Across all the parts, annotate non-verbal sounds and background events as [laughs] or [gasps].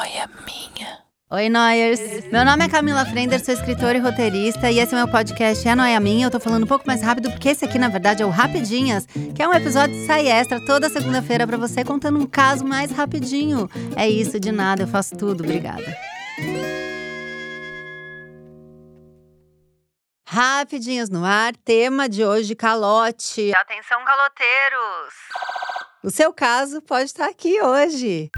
noia minha. Oi, Noyers! Meu nome é Camila Frender, sou escritora e roteirista, e esse é meu podcast É Noia Minha. Eu tô falando um pouco mais rápido, porque esse aqui, na verdade, é o Rapidinhas, que é um episódio de sai extra toda segunda-feira para você, contando um caso mais rapidinho. É isso, de nada, eu faço tudo. Obrigada. Rapidinhos no ar, tema de hoje: calote. Atenção, caloteiros! O seu caso pode estar aqui hoje.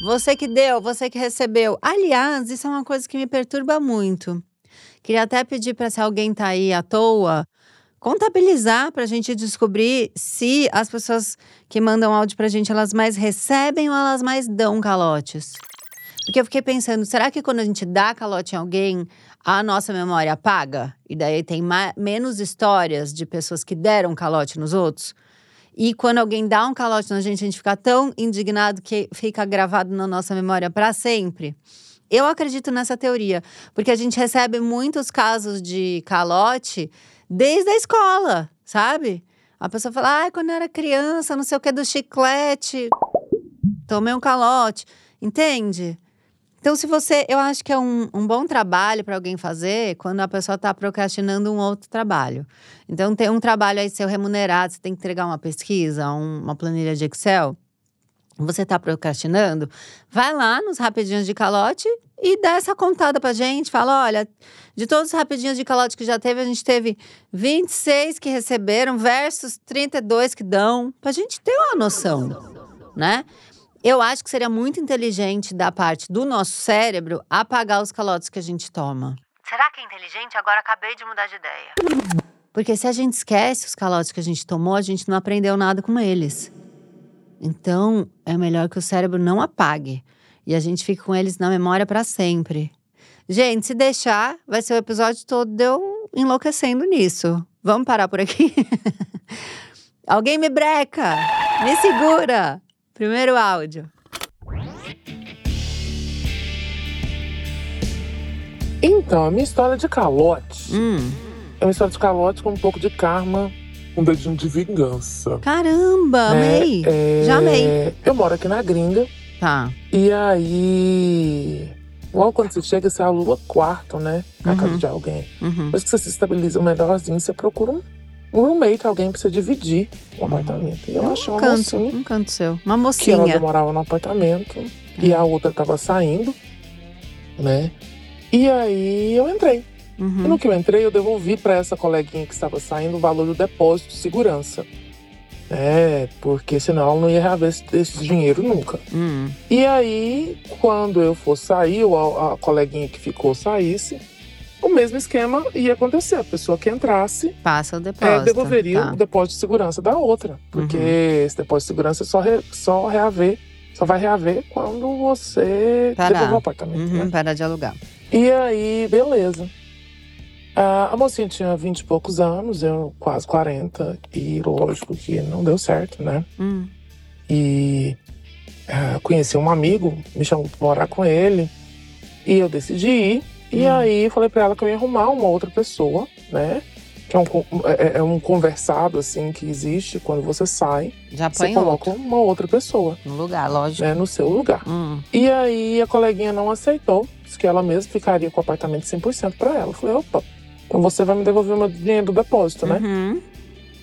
Você que deu, você que recebeu. Aliás, isso é uma coisa que me perturba muito. Queria até pedir para se alguém tá aí à toa, contabilizar para a gente descobrir se as pessoas que mandam áudio para a gente elas mais recebem ou elas mais dão calotes. Porque eu fiquei pensando, será que quando a gente dá calote em alguém, a nossa memória apaga? E daí tem menos histórias de pessoas que deram calote nos outros? E quando alguém dá um calote na gente, a gente fica tão indignado que fica gravado na nossa memória para sempre. Eu acredito nessa teoria, porque a gente recebe muitos casos de calote desde a escola, sabe? A pessoa fala, ah, quando eu era criança, não sei o que do chiclete, tomei um calote, entende? Então, se você. Eu acho que é um, um bom trabalho para alguém fazer quando a pessoa está procrastinando um outro trabalho. Então, tem um trabalho aí seu remunerado, você tem que entregar uma pesquisa, um, uma planilha de Excel. Você está procrastinando? Vai lá nos rapidinhos de calote e dá essa contada pra gente. Fala: olha, de todos os rapidinhos de calote que já teve, a gente teve 26 que receberam versus 32 que dão, pra gente ter uma noção, né? Eu acho que seria muito inteligente da parte do nosso cérebro apagar os calotes que a gente toma. Será que é inteligente? Agora acabei de mudar de ideia. Porque se a gente esquece os calotes que a gente tomou, a gente não aprendeu nada com eles. Então, é melhor que o cérebro não apague e a gente fique com eles na memória para sempre. Gente, se deixar, vai ser o episódio todo de eu enlouquecendo nisso. Vamos parar por aqui? [laughs] Alguém me breca! Me segura! Primeiro áudio. Então, a minha história de calote Hum, é uma história de calote com um pouco de karma, um dedinho de vingança. caramba, né? amei. É, Já amei. Eu moro aqui na gringa, Tá. e aí. Logo quando você chega, você alua quarto, né? Na Uhum. casa de alguém. Uhum. Depois que você se estabiliza melhorzinho, você procura um, um roommate, alguém pra você dividir o apartamento. E eu achei Um uma canto, mocinha um canto seu. Uma que ela mocinha. morava no apartamento e a outra tava saindo, né? E aí eu entrei. E Uhum. no que eu entrei, eu devolvi para essa coleguinha que estava saindo o valor do depósito de segurança. É, porque senão ela não ia reaver esse, esse dinheiro nunca. Hum. E aí, quando eu for sair, ou a, a coleguinha que ficou saísse, mesmo esquema ia acontecer. A pessoa que entrasse Passa o é, depósito. devolveria tá. o depósito de segurança da outra. Porque Uhum. esse depósito de segurança só, re, só reaver, só vai reaver quando você Parar. devolver o apartamento. Uhum, né? para de alugar. E aí, beleza. A, a mocinha tinha 20 e poucos anos, eu quase 40, e lógico que não deu certo, né? Hum. E ah, conheci um amigo, me chamou pra morar com ele, e eu decidi ir. E Hum. aí falei pra ela que eu ia arrumar uma outra pessoa, né? Que é um, con- é, é um conversado, assim, que existe quando você sai. Já Você põe coloca outro uma outra pessoa, no lugar, lógico. né? No seu lugar. Hum. E aí a coleguinha não aceitou, disse que ela mesma ficaria com o apartamento 100% para ela. Eu falei, opa, então você vai me devolver o meu dinheiro do depósito, né? Uhum.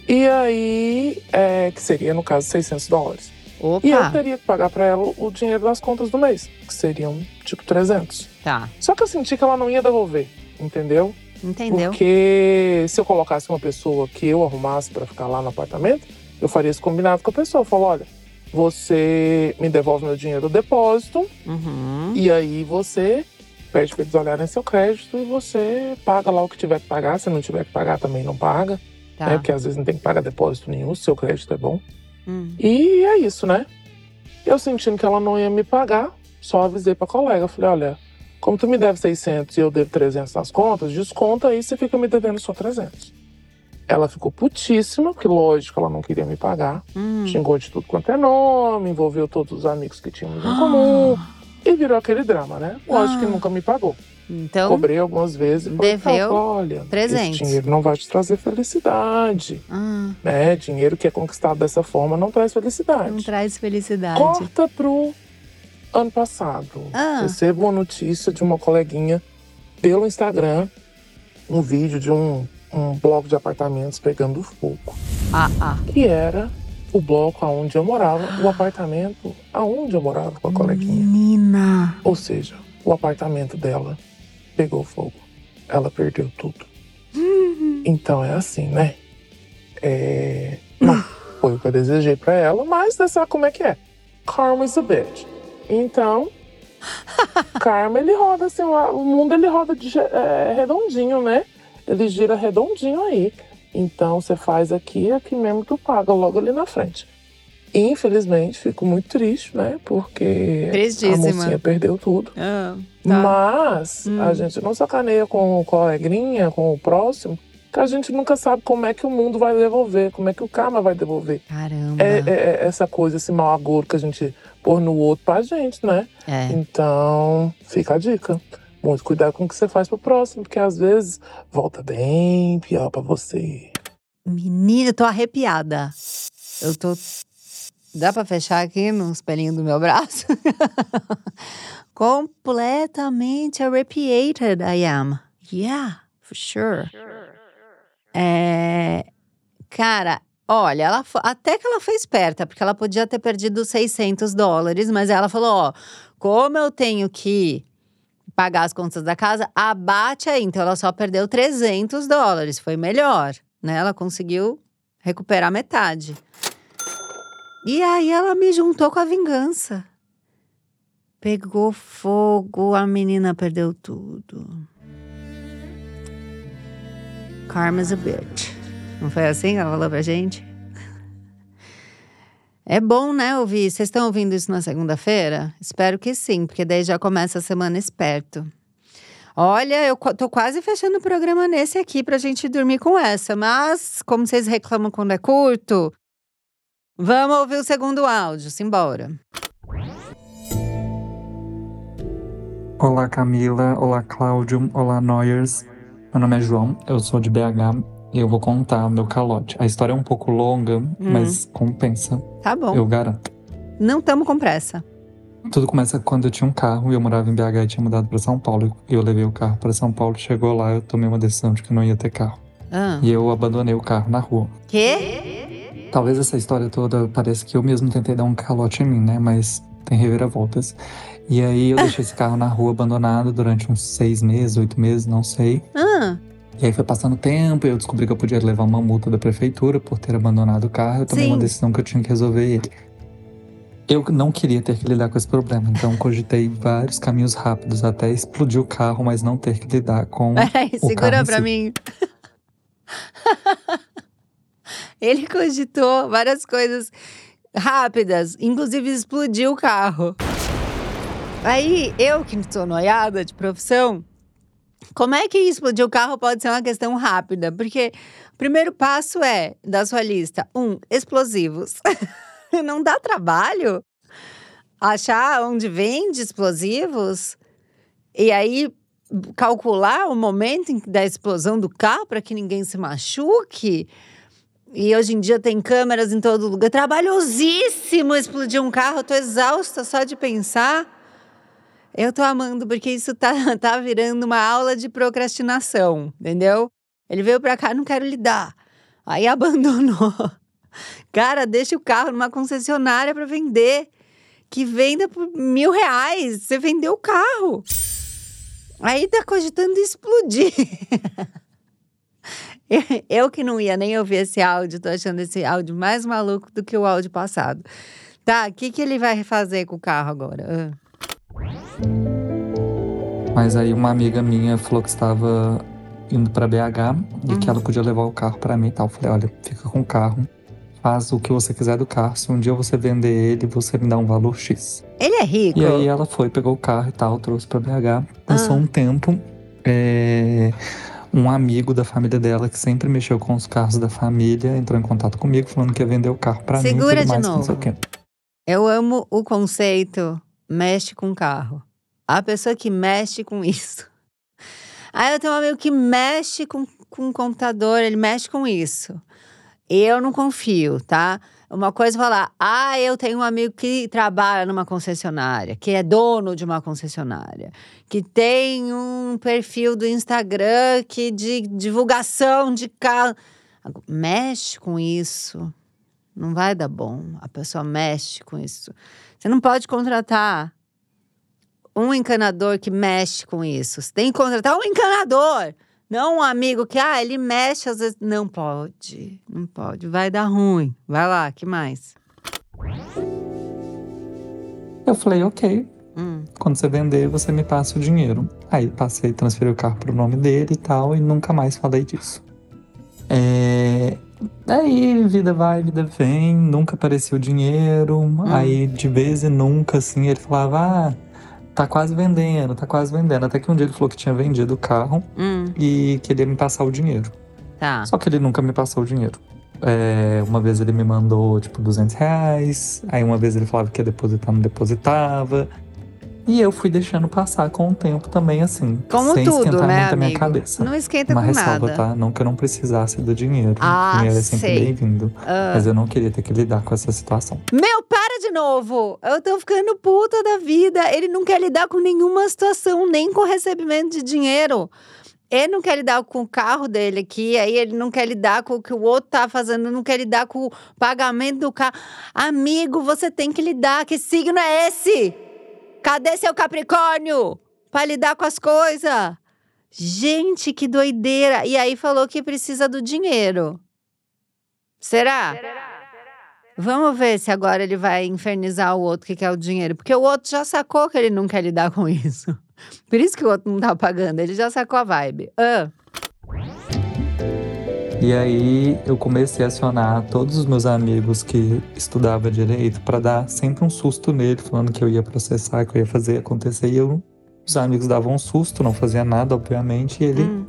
E aí, é, que seria no caso 600 dólares. Opa. E eu teria que pagar para ela o dinheiro das contas do mês, que seriam tipo 300. Tá. Só que eu senti que ela não ia devolver, entendeu? Entendeu? Porque se eu colocasse uma pessoa que eu arrumasse para ficar lá no apartamento, eu faria esse combinado com a pessoa. Eu falo, olha, você me devolve meu dinheiro do depósito, Uhum. e aí você pede para eles olharem seu crédito e você paga lá o que tiver que pagar. Se não tiver que pagar, também não paga. Tá. Né? Porque às vezes não tem que pagar depósito nenhum, se seu crédito é bom. Hum. E é isso, né? Eu sentindo que ela não ia me pagar, só avisei pra colega. Falei, olha, como tu me deve 600 e eu devo 300 nas contas, desconta aí, você fica me devendo só 300. Ela ficou putíssima, porque lógico ela não queria me pagar. Hum. Xingou de tudo quanto é nome, envolveu todos os amigos que tínhamos em comum. [gasps] E virou aquele drama, né? Lógico que Ah. nunca me pagou. Então, Cobrei algumas vezes e falei, deveu "Cara, olha, 300. esse dinheiro não vai te trazer felicidade. ah, Né? Dinheiro que é conquistado dessa forma não traz felicidade. não traz felicidade. Corta pro ano passado, Ah. recebo uma notícia de uma coleguinha pelo Instagram, um vídeo de um, um bloco de apartamentos pegando fogo. Ah, ah. Que era o bloco aonde eu morava, o apartamento aonde eu morava com a coleguinha. Menina. Ou seja, o apartamento dela pegou fogo. Ela perdeu tudo. Então é assim, né? É... Não foi o que eu desejei pra ela, mas você sabe como é que é. Karma is a bitch. Então, [laughs] karma ele roda assim, o mundo ele roda de, é, redondinho, né? Ele gira redondinho aí. Então você faz aqui, aqui mesmo tu paga logo ali na frente. Infelizmente, fico muito triste, né? Porque a Tristíssima. mocinha perdeu tudo. Ah, tá. Mas Hum. a gente não sacaneia com o coleguinha, com o próximo, que a gente nunca sabe como é que o mundo vai devolver, como é que o karma vai devolver. Caramba. É, é- é essa coisa, esse mau agouro que a gente pôr no outro pra gente, né? É. Então, fica a dica. Muito cuidado com o que você faz pro próximo, porque às vezes volta bem pior pra você. Menina, eu tô arrepiada. Eu tô. Dá pra fechar aqui no espelhinho do meu braço? [laughs] Completamente arrepiated I am. Yeah, for sure. É. Cara, olha, ela até que ela foi esperta, porque ela podia ter perdido 600 dólares, mas ela falou: ó, como eu tenho que pagar as contas da casa, abate aí. Então ela só perdeu 300 dólares, foi melhor, né? Ela conseguiu recuperar metade. E aí ela me juntou com a vingança. Pegou fogo, a menina perdeu tudo. Karma's a bitch. Não foi assim que ela falou pra gente? É bom, né, ouvir. Vocês estão ouvindo isso na segunda-feira? Espero que sim, porque daí já começa a semana esperto. Olha, eu tô quase fechando o programa nesse aqui pra gente dormir com essa, mas como vocês reclamam quando é curto, vamos ouvir o segundo áudio, simbora. Olá Camila, olá Cláudio, olá Noyers. Meu nome é João, eu sou de BH e eu vou contar meu calote. A história é um pouco longa, mas compensa, Tá bom, eu garanto. não tamo com pressa. Tudo começa quando eu tinha um carro e eu morava em BH e tinha mudado para São Paulo. E eu levei o carro para São Paulo, chegou lá, eu tomei uma decisão de que não ia ter carro. Ah. E eu abandonei o carro na rua. Quê? Talvez essa história toda pareça que eu mesmo tentei dar um calote em mim, né? Mas tem reviravoltas. E aí eu deixei esse carro na rua abandonado durante uns seis meses, oito meses, não sei. Ah, E aí foi passando tempo e eu descobri que eu podia levar uma multa da prefeitura por ter abandonado o carro. Eu tomei Sim. uma decisão que eu tinha que resolver ele. Eu não queria ter que lidar com esse problema, então cogitei vários caminhos rápidos até explodir o carro, mas não ter que lidar com. [laughs] peraí, o segura pra si. mim. [laughs] Ele cogitou várias coisas rápidas, inclusive explodiu o carro. Aí, eu que sou noiada de profissão, como é que explodir o carro pode ser uma questão rápida? Porque o primeiro passo é, da sua lista, um, explosivos. [laughs] Não dá trabalho achar onde vende explosivos e aí calcular o momento da explosão do carro para que ninguém se machuque. E hoje em dia tem câmeras em todo lugar. Trabalhosíssimo explodir um carro. Eu tô exausta só de pensar. Eu tô amando, porque isso tá, [laughs] tá virando uma aula de procrastinação, entendeu? Ele veio pra cá, não quero lidar. Aí [laughs] abandonou. Cara, deixa o carro numa concessionária para vender. Que venda por mil reais. Você vendeu o carro. Aí tá cogitando explodir. [laughs] [laughs] Eu- que não ia nem ouvir esse áudio, tô achando esse áudio mais maluco do que o áudio passado. Tá, o que, que ele vai fazer com o carro agora? Ah. Mas aí uma amiga minha falou que estava indo pra BH e que Uhum. ela podia levar o carro pra mim e tal. Eu falei, olha, fica com o carro, faz o que você quiser do carro. Se um dia você vender ele, você me dá um valor X. Ele é rico? E aí ela foi, pegou o carro e tal, trouxe pra BH. Passou Ah. um tempo, é, um amigo da família dela que sempre mexeu com os carros da família entrou em contato comigo falando que ia vender o carro pra mim Segura de novo. Eu amo o conceito mexe com carro. A pessoa que mexe com isso. Aí eu tenho um amigo que mexe com, com computador, ele mexe com isso. Eu não confio, tá? Uma coisa é falar, ah, eu tenho um amigo que trabalha numa concessionária, que é dono de uma concessionária, que tem um perfil do Instagram que de divulgação de carro. Mexe com isso. Não vai dar bom. A pessoa mexe com isso. Você não pode contratar um encanador que mexe com isso. Você tem que contratar um encanador. Não um amigo que, ah, ele mexe às vezes. Não pode, não pode. Vai dar ruim. Vai lá, que mais? Eu falei, ok. Hum. Quando você vender, você me passa o dinheiro. Aí passei, transferi o carro pro nome dele e tal, e nunca mais falei disso. É... Aí, vida vai, vida vem, nunca apareceu dinheiro. Aí, de vez em nunca, assim, ele falava, ah, tá quase vendendo, tá quase vendendo. Até que um dia ele falou que tinha vendido o carro Hum, e queria me passar o dinheiro. tá. Só que ele nunca me passou o dinheiro. É, uma vez ele me mandou, tipo, 200 reais. Aí uma vez ele falava que ia depositar, não depositava. E eu fui deixando passar com o tempo também, assim. Como sem tudo, esquentar né, muito a minha cabeça. Não esquenta Uma com ressalva, nada. tá? Não que eu não precisasse do dinheiro. Ah, o dinheiro é sempre bem-vindo. Ah. Mas eu não queria ter que lidar com essa situação. Meu, para de novo! Eu tô ficando puta da vida. Ele não quer lidar com nenhuma situação, nem com recebimento de dinheiro. Ele não quer lidar com o carro dele aqui, aí ele não quer lidar com o que o outro tá fazendo, não quer lidar com o pagamento do carro. Amigo, você tem que lidar. Que signo é esse? Cadê seu Capricórnio? Pra lidar com as coisas. Gente, que doideira. E aí falou que precisa do dinheiro. Será? Vamos ver se agora ele vai infernizar o outro que quer o dinheiro. Porque o outro já sacou que ele não quer lidar com isso. [laughs] Por isso que o outro não tá pagando. Ele já sacou a vibe. Ah, E aí eu comecei a acionar todos os meus amigos que estudavam direito para dar sempre um susto nele, falando que eu ia processar, que eu ia fazer acontecer. E eu, os amigos davam um susto, não fazia nada, obviamente, e ele Hum.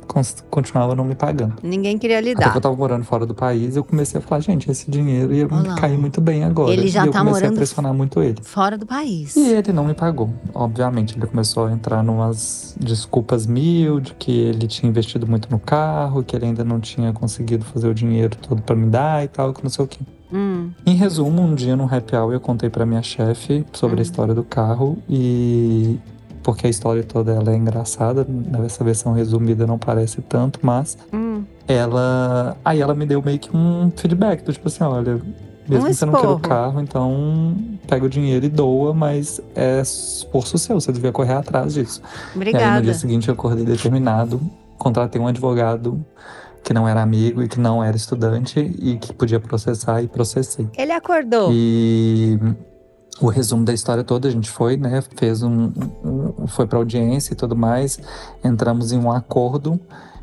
continuava não me pagando. ninguém queria Até lidar. que eu tava morando fora do país, eu comecei a falar, gente, esse dinheiro ia me cair muito bem agora. Ele já e eu tá comecei morando a pressionar muito ele. Fora do país. E ele não me pagou. Obviamente, ele começou a entrar numas desculpas mil de que ele tinha investido muito no carro, que ele ainda não tinha conseguido fazer o dinheiro todo pra me dar e tal, que não sei o quê. Hum, Em resumo, um dia no happy hour eu contei pra minha chefe sobre Hum. a história do carro e porque a história toda ela é engraçada, nessa versão resumida não parece tanto, mas hum. ela aí ela me deu meio que um feedback do tipo assim, olha, mesmo Um que você não queira o carro, então pega o dinheiro e doa, mas é esforço seu, você devia correr atrás disso. E aí no Obrigada. dia seguinte eu acordei determinado, contratei um advogado que não era amigo e que não era estudante e que podia processar e processei. Ele acordou. E o resumo da história toda, a gente foi, né? Fez um. um- foi pra audiência e tudo mais. Entramos em um acordo.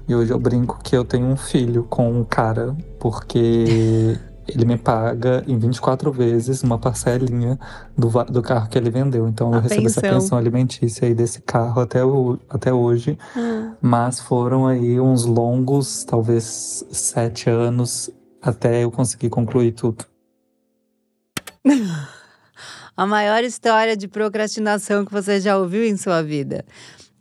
E hoje eu brinco que eu tenho um filho com um cara, porque [laughs] ele me paga em 24 vezes uma parcelinha do, do carro que ele vendeu. Então A eu recebo essa pensão. pensão alimentícia aí desse carro até, o, até hoje. Hum. Mas foram aí uns longos, talvez sete anos, até eu conseguir concluir tudo. [laughs] A maior história de procrastinação que você já ouviu em sua vida.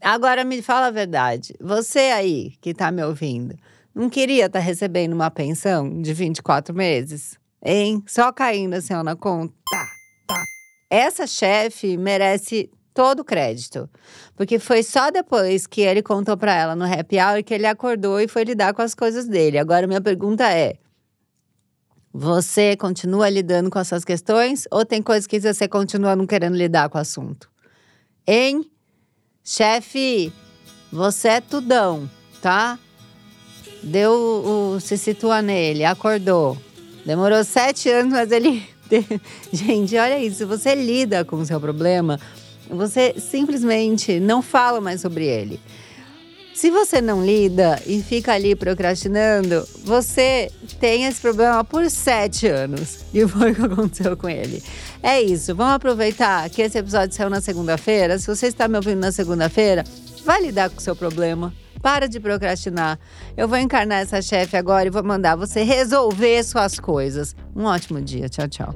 Agora me fala a verdade. Você aí que tá me ouvindo, não queria estar recebendo uma pensão de 24 meses? Hein? Só caindo assim ó, na conta. Tá, tá. Essa chefe merece todo o crédito. Porque foi só depois que ele contou pra ela no happy hour que ele acordou e foi lidar com as coisas dele. Agora minha pergunta é: você continua lidando com essas questões ou tem coisas que você continua não querendo lidar com o assunto? Hein? Chefe, você é tudão, tá? Deu o, se situa nele, acordou. Demorou sete anos, mas ele. [laughs] Gente, olha isso. Você lida com o seu problema, você simplesmente não fala mais sobre ele. Se você não lida e fica ali procrastinando, você tem esse problema por sete anos. [laughs] E foi o que aconteceu com ele. É isso. Vamos aproveitar que esse episódio saiu na segunda-feira. Se você está me ouvindo na segunda-feira, vai lidar com o seu problema. Para de procrastinar. Eu vou encarnar essa chefe agora e vou mandar você resolver suas coisas. Um ótimo dia. Tchau, tchau.